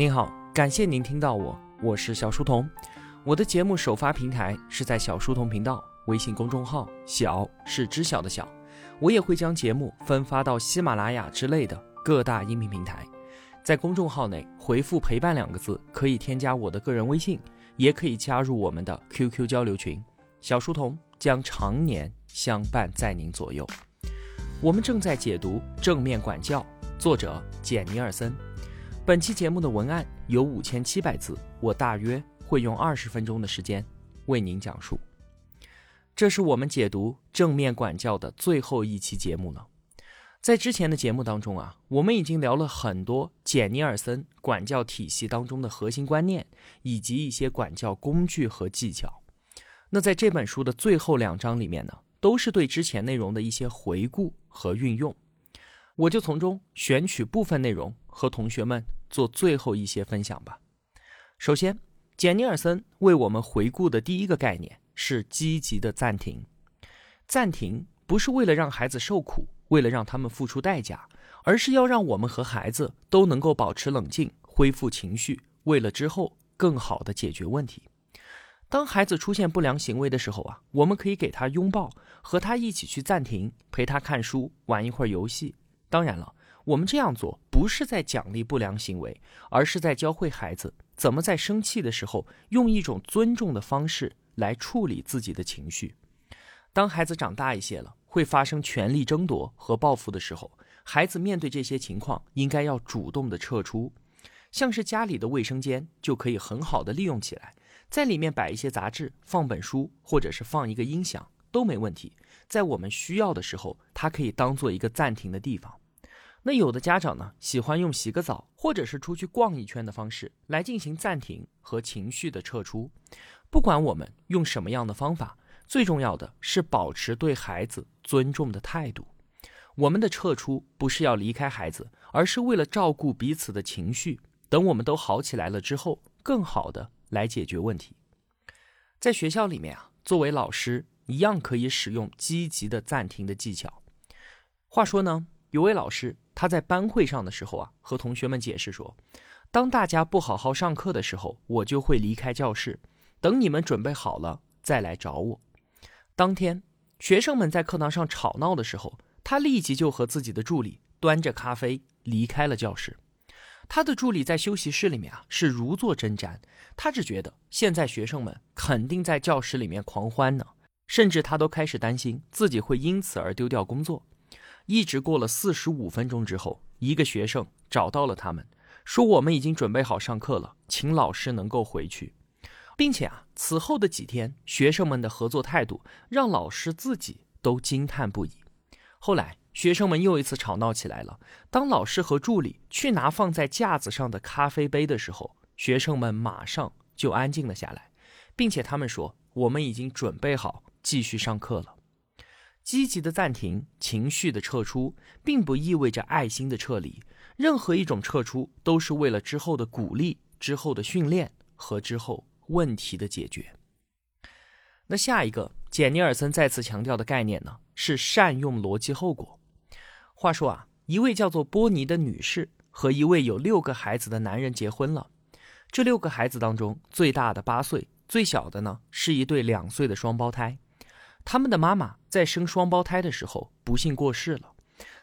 您好，感谢您听到我，我是小书童。我的节目首发平台是在小书童频道微信公众号，小是知晓的小。我也会将节目分发到喜马拉雅之类的各大音频平台。在公众号内回复“陪伴”两个字，可以添加我的个人微信，也可以加入我们的 QQ 交流群。小书童将常年相伴在您左右。我们正在解读《正面管教》，作者简尼尔森。本期节目的文案有五千七百字，我大约会用二十分钟的时间为您讲述。这是我们解读《正面管教》的最后一期节目了。在之前的节目当中啊，我们已经聊了很多简尼尔森管教体系当中的核心观念，以及一些管教工具和技巧。那在这本书的最后两章里面呢，都是对之前内容的一些回顾和运用。我就从中选取部分内容和同学们。做最后一些分享吧。首先，简尼尔森为我们回顾的第一个概念是积极的暂停。暂停不是为了让孩子受苦，为了让他们付出代价，而是要让我们和孩子都能够保持冷静，恢复情绪，为了之后更好的解决问题。当孩子出现不良行为的时候啊，我们可以给他拥抱，和他一起去暂停，陪他看书，玩一会儿游戏。当然了。我们这样做不是在奖励不良行为，而是在教会孩子怎么在生气的时候用一种尊重的方式来处理自己的情绪。当孩子长大一些了，会发生权力争夺和报复的时候，孩子面对这些情况应该要主动的撤出。像是家里的卫生间就可以很好的利用起来，在里面摆一些杂志，放本书，或者是放一个音响都没问题。在我们需要的时候，它可以当做一个暂停的地方。那有的家长呢，喜欢用洗个澡或者是出去逛一圈的方式来进行暂停和情绪的撤出。不管我们用什么样的方法，最重要的是保持对孩子尊重的态度。我们的撤出不是要离开孩子，而是为了照顾彼此的情绪。等我们都好起来了之后，更好的来解决问题。在学校里面啊，作为老师一样可以使用积极的暂停的技巧。话说呢，有位老师。他在班会上的时候啊，和同学们解释说，当大家不好好上课的时候，我就会离开教室，等你们准备好了再来找我。当天，学生们在课堂上吵闹的时候，他立即就和自己的助理端着咖啡离开了教室。他的助理在休息室里面啊，是如坐针毡。他只觉得现在学生们肯定在教室里面狂欢呢，甚至他都开始担心自己会因此而丢掉工作。一直过了四十五分钟之后，一个学生找到了他们，说：“我们已经准备好上课了，请老师能够回去。”并且啊，此后的几天，学生们的合作态度让老师自己都惊叹不已。后来，学生们又一次吵闹起来了。当老师和助理去拿放在架子上的咖啡杯的时候，学生们马上就安静了下来，并且他们说：“我们已经准备好继续上课了。”积极的暂停，情绪的撤出，并不意味着爱心的撤离。任何一种撤出，都是为了之后的鼓励、之后的训练和之后问题的解决。那下一个，简尼尔森再次强调的概念呢，是善用逻辑后果。话说啊，一位叫做波尼的女士和一位有六个孩子的男人结婚了。这六个孩子当中，最大的八岁，最小的呢是一对两岁的双胞胎。他们的妈妈在生双胞胎的时候不幸过世了。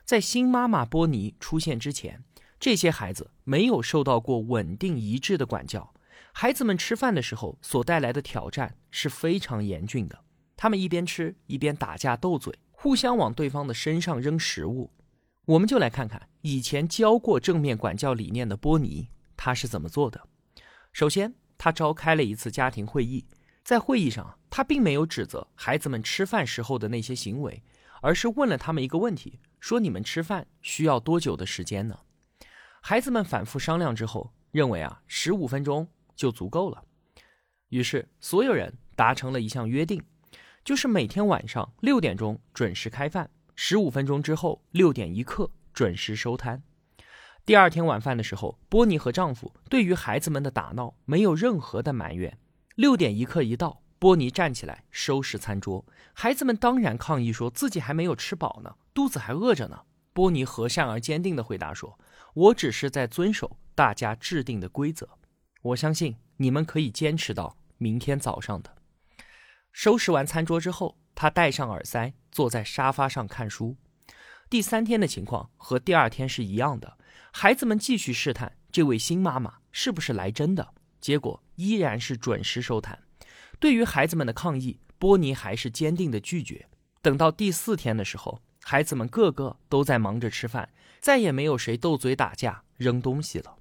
在新妈妈波尼出现之前，这些孩子没有受到过稳定一致的管教。孩子们吃饭的时候所带来的挑战是非常严峻的。他们一边吃一边打架斗嘴，互相往对方的身上扔食物。我们就来看看以前教过正面管教理念的波尼，他是怎么做的。首先，他召开了一次家庭会议。在会议上，他并没有指责孩子们吃饭时候的那些行为，而是问了他们一个问题：说你们吃饭需要多久的时间呢？孩子们反复商量之后，认为啊，十五分钟就足够了。于是，所有人达成了一项约定，就是每天晚上六点钟准时开饭，十五分钟之后六点一刻准时收摊。第二天晚饭的时候，波尼和丈夫对于孩子们的打闹没有任何的埋怨。六点一刻一到，波尼站起来收拾餐桌。孩子们当然抗议，说自己还没有吃饱呢，肚子还饿着呢。波尼和善而坚定地回答说：“我只是在遵守大家制定的规则。我相信你们可以坚持到明天早上的。收拾完餐桌之后，他戴上耳塞，坐在沙发上看书。第三天的情况和第二天是一样的，孩子们继续试探这位新妈妈是不是来真的，结果依然是准时收摊。对于孩子们的抗议，波尼还是坚定的拒绝。等到第四天的时候，孩子们个个都在忙着吃饭，再也没有谁斗嘴打架扔东西了。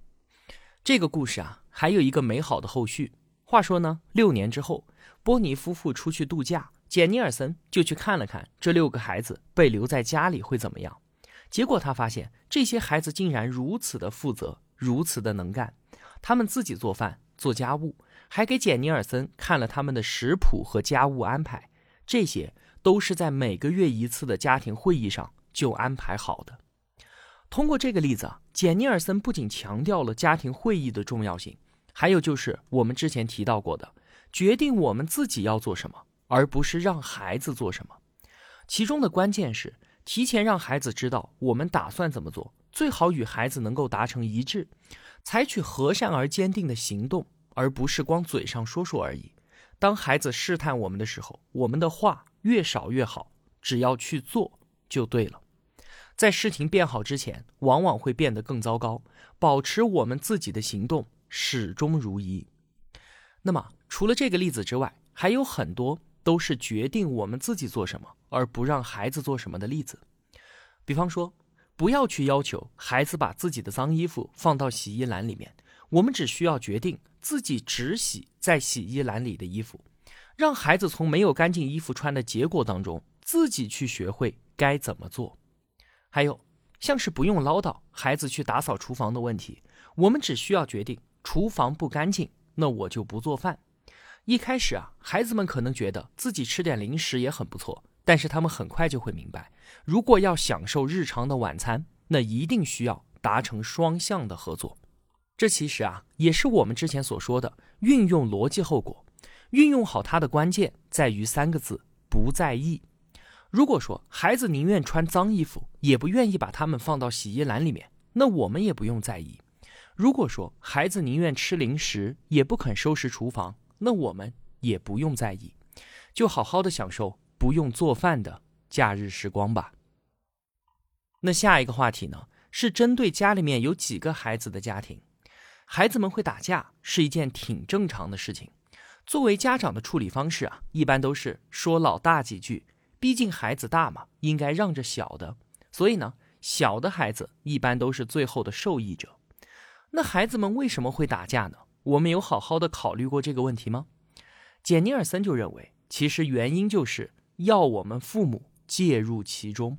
这个故事啊，还有一个美好的后续。话说呢，六年之后，波尼夫妇出去度假，简尼尔森就去看了看这六个孩子被留在家里会怎么样。结果他发现这些孩子竟然如此的负责，如此的能干，他们自己做饭做家务。还给简尼尔森看了他们的食谱和家务安排，这些都是在每个月一次的家庭会议上就安排好的。通过这个例子啊，简尼尔森不仅强调了家庭会议的重要性，还有就是我们之前提到过的，决定我们自己要做什么，而不是让孩子做什么。其中的关键是提前让孩子知道我们打算怎么做，最好与孩子能够达成一致，采取和善而坚定的行动。而不是光嘴上说说而已。当孩子试探我们的时候，我们的话越少越好，只要去做就对了。在事情变好之前，往往会变得更糟糕。保持我们自己的行动始终如一。那么，除了这个例子之外，还有很多都是决定我们自己做什么，而不让孩子做什么的例子。比方说，不要去要求孩子把自己的脏衣服放到洗衣篮里面。我们只需要决定自己只洗在洗衣篮里的衣服，让孩子从没有干净衣服穿的结果当中自己去学会该怎么做。还有像是不用唠叨孩子去打扫厨房的问题，我们只需要决定厨房不干净，那我就不做饭。一开始啊，孩子们可能觉得自己吃点零食也很不错，但是他们很快就会明白，如果要享受日常的晚餐，那一定需要达成双向的合作。这其实啊，也是我们之前所说的运用逻辑后果。运用好它的关键在于三个字：不在意。如果说孩子宁愿穿脏衣服，也不愿意把它们放到洗衣篮里面，那我们也不用在意。如果说孩子宁愿吃零食，也不肯收拾厨房，那我们也不用在意，就好好的享受不用做饭的假日时光吧。那下一个话题呢，是针对家里面有几个孩子的家庭。孩子们会打架是一件挺正常的事情。作为家长的处理方式啊，一般都是说老大几句。毕竟孩子大嘛，应该让着小的。所以呢，小的孩子一般都是最后的受益者。那孩子们为什么会打架呢？我们有好好的考虑过这个问题吗？简尼尔森就认为，其实原因就是要我们父母介入其中。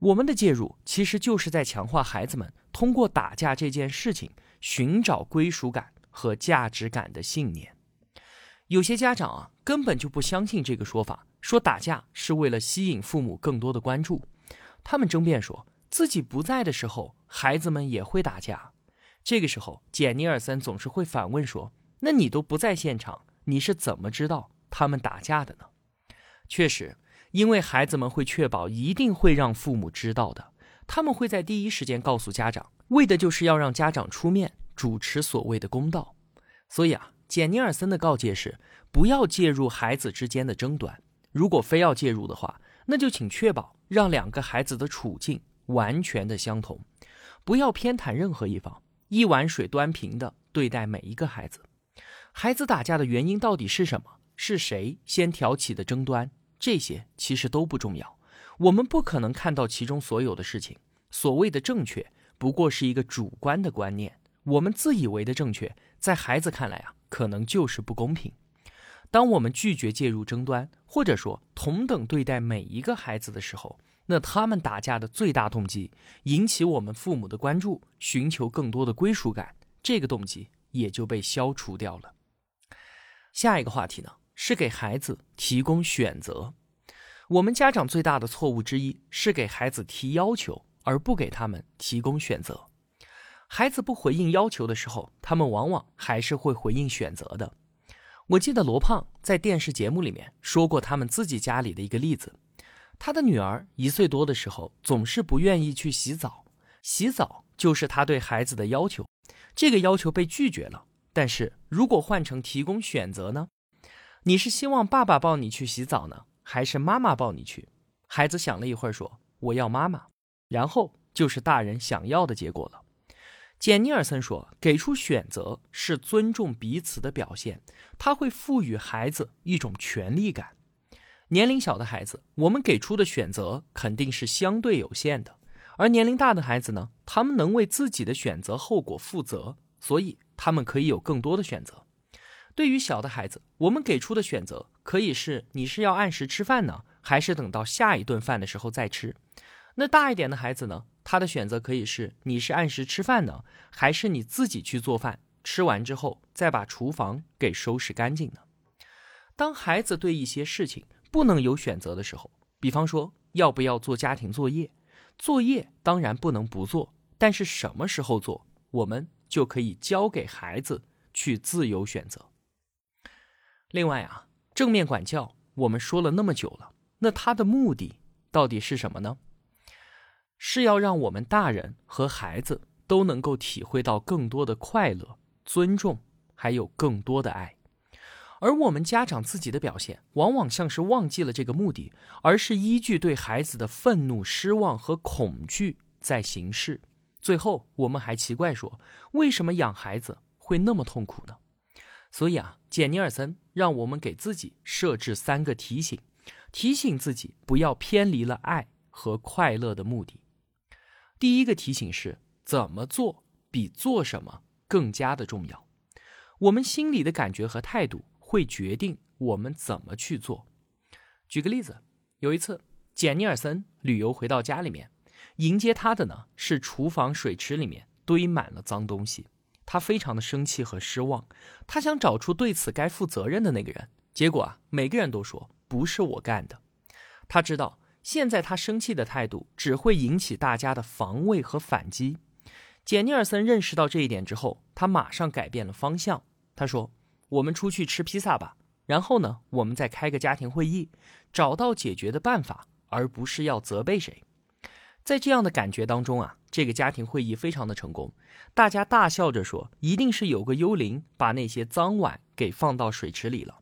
我们的介入其实就是在强化孩子们通过打架这件事情。寻找归属感和价值感的信念，有些家长啊根本就不相信这个说法，说打架是为了吸引父母更多的关注。他们争辩说自己不在的时候，孩子们也会打架。这个时候，简尼尔森总是会反问说：“那你都不在现场，你是怎么知道他们打架的呢？”确实，因为孩子们会确保一定会让父母知道的，他们会在第一时间告诉家长。为的就是要让家长出面主持所谓的公道，所以啊，简尼尔森的告诫是不要介入孩子之间的争端。如果非要介入的话，那就请确保让两个孩子的处境完全的相同，不要偏袒任何一方，一碗水端平的对待每一个孩子。孩子打架的原因到底是什么？是谁先挑起的争端？这些其实都不重要，我们不可能看到其中所有的事情。所谓的正确。不过是一个主观的观念，我们自以为的正确，在孩子看来啊，可能就是不公平。当我们拒绝介入争端，或者说同等对待每一个孩子的时候，那他们打架的最大动机，引起我们父母的关注，寻求更多的归属感，这个动机也就被消除掉了。下一个话题呢，是给孩子提供选择。我们家长最大的错误之一，是给孩子提要求。而不给他们提供选择，孩子不回应要求的时候，他们往往还是会回应选择的。我记得罗胖在电视节目里面说过他们自己家里的一个例子：他的女儿一岁多的时候，总是不愿意去洗澡，洗澡就是他对孩子的要求，这个要求被拒绝了。但是如果换成提供选择呢？你是希望爸爸抱你去洗澡呢，还是妈妈抱你去？孩子想了一会儿，说：“我要妈妈。”然后就是大人想要的结果了。简尼尔森说：“给出选择是尊重彼此的表现，他会赋予孩子一种权利感。年龄小的孩子，我们给出的选择肯定是相对有限的；而年龄大的孩子呢，他们能为自己的选择后果负责，所以他们可以有更多的选择。对于小的孩子，我们给出的选择可以是：你是要按时吃饭呢，还是等到下一顿饭的时候再吃？那大一点的孩子呢？”他的选择可以是：你是按时吃饭呢，还是你自己去做饭，吃完之后再把厨房给收拾干净呢？当孩子对一些事情不能有选择的时候，比方说要不要做家庭作业，作业当然不能不做，但是什么时候做，我们就可以交给孩子去自由选择。另外啊，正面管教我们说了那么久了，那它的目的到底是什么呢？是要让我们大人和孩子都能够体会到更多的快乐、尊重，还有更多的爱。而我们家长自己的表现，往往像是忘记了这个目的，而是依据对孩子的愤怒、失望和恐惧在行事。最后，我们还奇怪说，为什么养孩子会那么痛苦呢？所以啊，简尼尔森让我们给自己设置三个提醒，提醒自己不要偏离了爱和快乐的目的。第一个提醒是：怎么做比做什么更加的重要。我们心里的感觉和态度会决定我们怎么去做。举个例子，有一次，简尼尔森旅游回到家里面，迎接他的呢是厨房水池里面堆满了脏东西，他非常的生气和失望。他想找出对此该负责任的那个人，结果啊，每个人都说不是我干的。他知道。现在他生气的态度只会引起大家的防卫和反击。简尼尔森认识到这一点之后，他马上改变了方向。他说：“我们出去吃披萨吧，然后呢，我们再开个家庭会议，找到解决的办法，而不是要责备谁。”在这样的感觉当中啊，这个家庭会议非常的成功。大家大笑着说：“一定是有个幽灵把那些脏碗给放到水池里了。”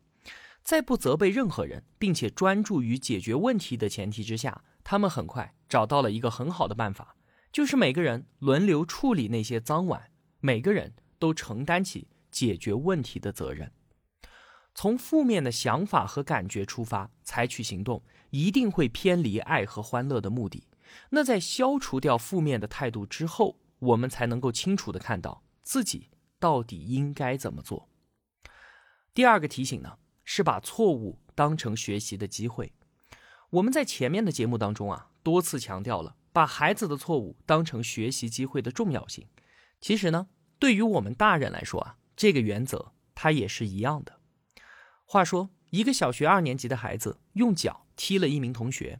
在不责备任何人，并且专注于解决问题的前提之下，他们很快找到了一个很好的办法，就是每个人轮流处理那些脏碗，每个人都承担起解决问题的责任。从负面的想法和感觉出发采取行动，一定会偏离爱和欢乐的目的。那在消除掉负面的态度之后，我们才能够清楚的看到自己到底应该怎么做。第二个提醒呢？是把错误当成学习的机会。我们在前面的节目当中啊，多次强调了把孩子的错误当成学习机会的重要性。其实呢，对于我们大人来说啊，这个原则它也是一样的。话说，一个小学二年级的孩子用脚踢了一名同学，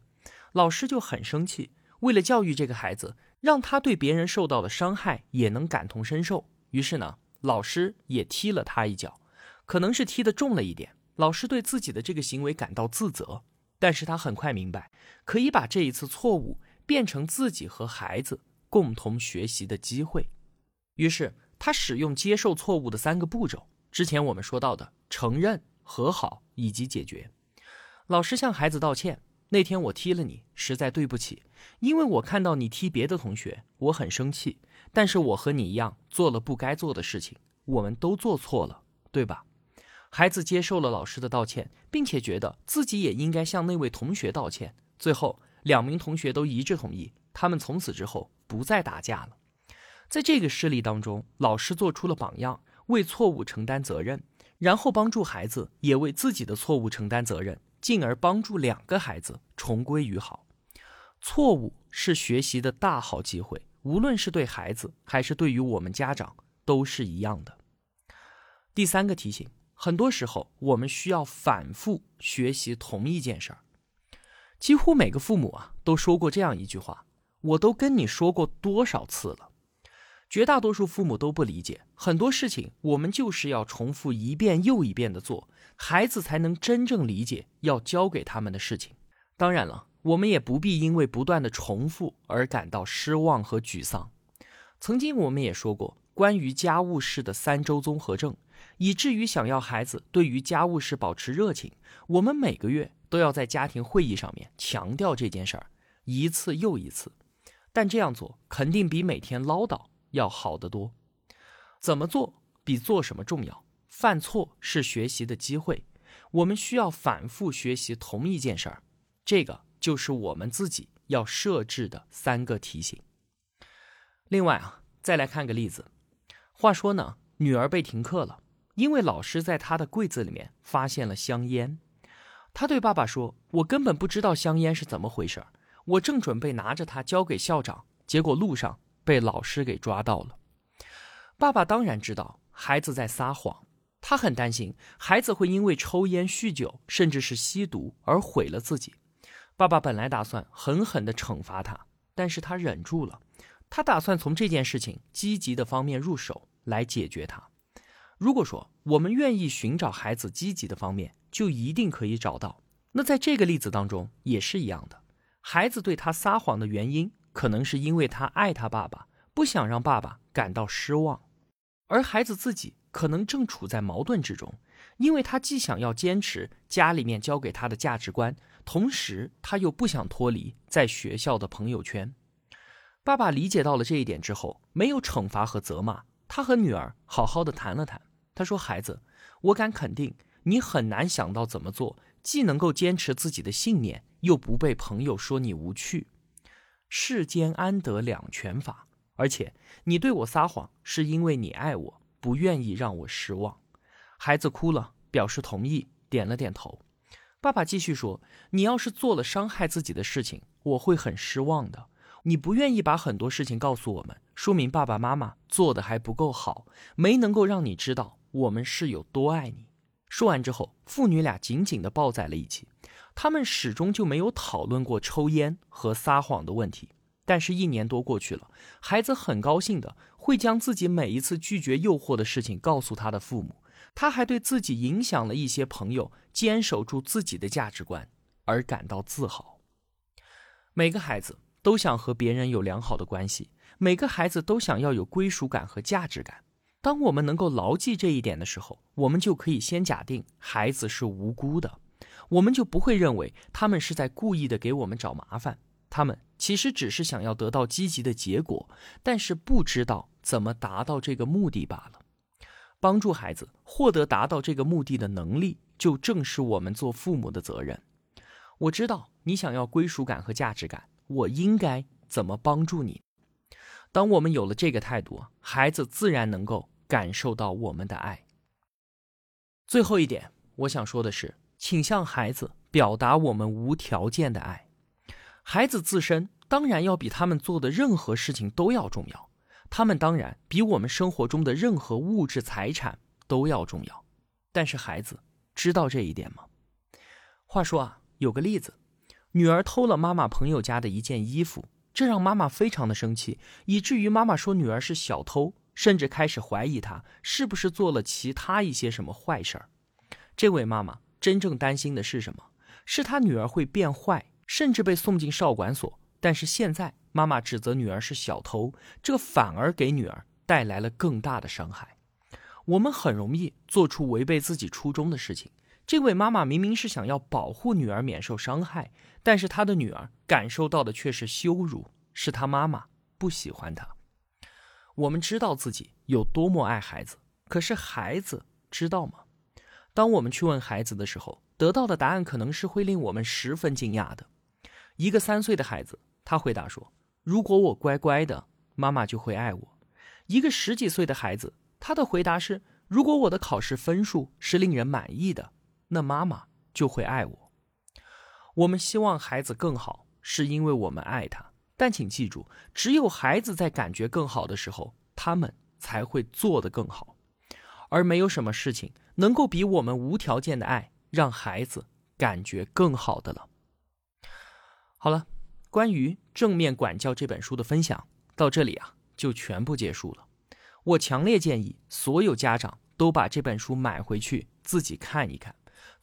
老师就很生气。为了教育这个孩子，让他对别人受到的伤害也能感同身受，于是呢，老师也踢了他一脚，可能是踢得重了一点。老师对自己的这个行为感到自责，但是他很快明白，可以把这一次错误变成自己和孩子共同学习的机会。于是他使用接受错误的三个步骤，之前我们说到的承认、和好以及解决。老师向孩子道歉：“那天我踢了你，实在对不起，因为我看到你踢别的同学，我很生气。但是我和你一样做了不该做的事情，我们都做错了，对吧？”孩子接受了老师的道歉，并且觉得自己也应该向那位同学道歉。最后，两名同学都一致同意，他们从此之后不再打架了。在这个事例当中，老师做出了榜样，为错误承担责任，然后帮助孩子也为自己的错误承担责任，进而帮助两个孩子重归于好。错误是学习的大好机会，无论是对孩子还是对于我们家长都是一样的。第三个提醒。很多时候，我们需要反复学习同一件事儿。几乎每个父母啊，都说过这样一句话：“我都跟你说过多少次了。”绝大多数父母都不理解，很多事情我们就是要重复一遍又一遍的做，孩子才能真正理解要教给他们的事情。当然了，我们也不必因为不断的重复而感到失望和沮丧。曾经我们也说过关于家务事的三周综合症，以至于想要孩子对于家务事保持热情，我们每个月都要在家庭会议上面强调这件事儿，一次又一次。但这样做肯定比每天唠叨要好得多。怎么做比做什么重要？犯错是学习的机会，我们需要反复学习同一件事儿，这个。就是我们自己要设置的三个提醒。另外啊，再来看个例子。话说呢，女儿被停课了，因为老师在他的柜子里面发现了香烟。他对爸爸说：“我根本不知道香烟是怎么回事，我正准备拿着它交给校长，结果路上被老师给抓到了。”爸爸当然知道孩子在撒谎，他很担心孩子会因为抽烟、酗酒，甚至是吸毒而毁了自己。爸爸本来打算狠狠地惩罚他，但是他忍住了。他打算从这件事情积极的方面入手来解决它。如果说我们愿意寻找孩子积极的方面，就一定可以找到。那在这个例子当中也是一样的。孩子对他撒谎的原因，可能是因为他爱他爸爸，不想让爸爸感到失望，而孩子自己可能正处在矛盾之中。因为他既想要坚持家里面教给他的价值观，同时他又不想脱离在学校的朋友圈。爸爸理解到了这一点之后，没有惩罚和责骂，他和女儿好好的谈了谈。他说：“孩子，我敢肯定，你很难想到怎么做，既能够坚持自己的信念，又不被朋友说你无趣。世间安得两全法？而且你对我撒谎，是因为你爱我，不愿意让我失望。”孩子哭了，表示同意，点了点头。爸爸继续说：“你要是做了伤害自己的事情，我会很失望的。你不愿意把很多事情告诉我们，说明爸爸妈妈做的还不够好，没能够让你知道我们是有多爱你。”说完之后，父女俩紧紧地抱在了一起。他们始终就没有讨论过抽烟和撒谎的问题。但是，一年多过去了，孩子很高兴的会将自己每一次拒绝诱惑的事情告诉他的父母。他还对自己影响了一些朋友，坚守住自己的价值观而感到自豪。每个孩子都想和别人有良好的关系，每个孩子都想要有归属感和价值感。当我们能够牢记这一点的时候，我们就可以先假定孩子是无辜的，我们就不会认为他们是在故意的给我们找麻烦。他们其实只是想要得到积极的结果，但是不知道怎么达到这个目的罢了。帮助孩子获得达到这个目的的能力，就正是我们做父母的责任。我知道你想要归属感和价值感，我应该怎么帮助你？当我们有了这个态度，孩子自然能够感受到我们的爱。最后一点，我想说的是，请向孩子表达我们无条件的爱。孩子自身当然要比他们做的任何事情都要重要。他们当然比我们生活中的任何物质财产都要重要，但是孩子知道这一点吗？话说啊，有个例子，女儿偷了妈妈朋友家的一件衣服，这让妈妈非常的生气，以至于妈妈说女儿是小偷，甚至开始怀疑她是不是做了其他一些什么坏事儿。这位妈妈真正担心的是什么？是她女儿会变坏，甚至被送进少管所。但是现在。妈妈指责女儿是小偷，这反而给女儿带来了更大的伤害。我们很容易做出违背自己初衷的事情。这位妈妈明明是想要保护女儿免受伤害，但是她的女儿感受到的却是羞辱，是她妈妈不喜欢她。我们知道自己有多么爱孩子，可是孩子知道吗？当我们去问孩子的时候，得到的答案可能是会令我们十分惊讶的。一个三岁的孩子，他回答说。如果我乖乖的，妈妈就会爱我。一个十几岁的孩子，他的回答是：如果我的考试分数是令人满意的，那妈妈就会爱我。我们希望孩子更好，是因为我们爱他。但请记住，只有孩子在感觉更好的时候，他们才会做得更好。而没有什么事情能够比我们无条件的爱让孩子感觉更好的了。好了。关于《正面管教》这本书的分享到这里啊，就全部结束了。我强烈建议所有家长都把这本书买回去自己看一看，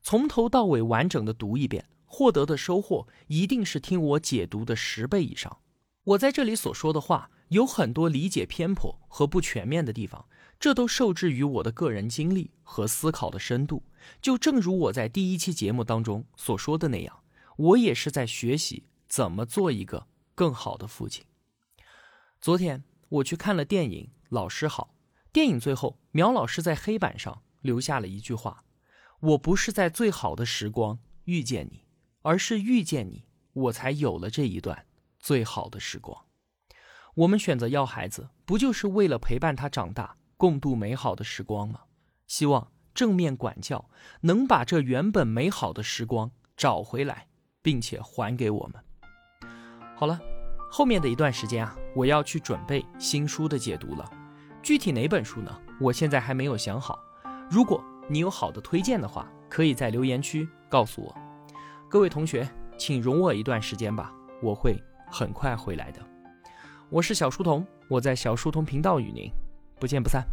从头到尾完整的读一遍，获得的收获一定是听我解读的十倍以上。我在这里所说的话有很多理解偏颇和不全面的地方，这都受制于我的个人经历和思考的深度。就正如我在第一期节目当中所说的那样，我也是在学习怎么做一个更好的父亲。昨天我去看了电影《老师好》，电影最后苗老师在黑板上留下了一句话：“我不是在最好的时光遇见你，而是遇见你，我才有了这一段。”最好的时光，我们选择要孩子，不就是为了陪伴他长大，共度美好的时光吗？希望正面管教能把这原本美好的时光找回来，并且还给我们。好了，后面的一段时间啊，我要去准备新书的解读了。具体哪本书呢？我现在还没有想好。如果你有好的推荐的话，可以在留言区告诉我。各位同学，请容我一段时间吧，我会。很快回来的，我是小书童，我在小书童频道与您不见不散。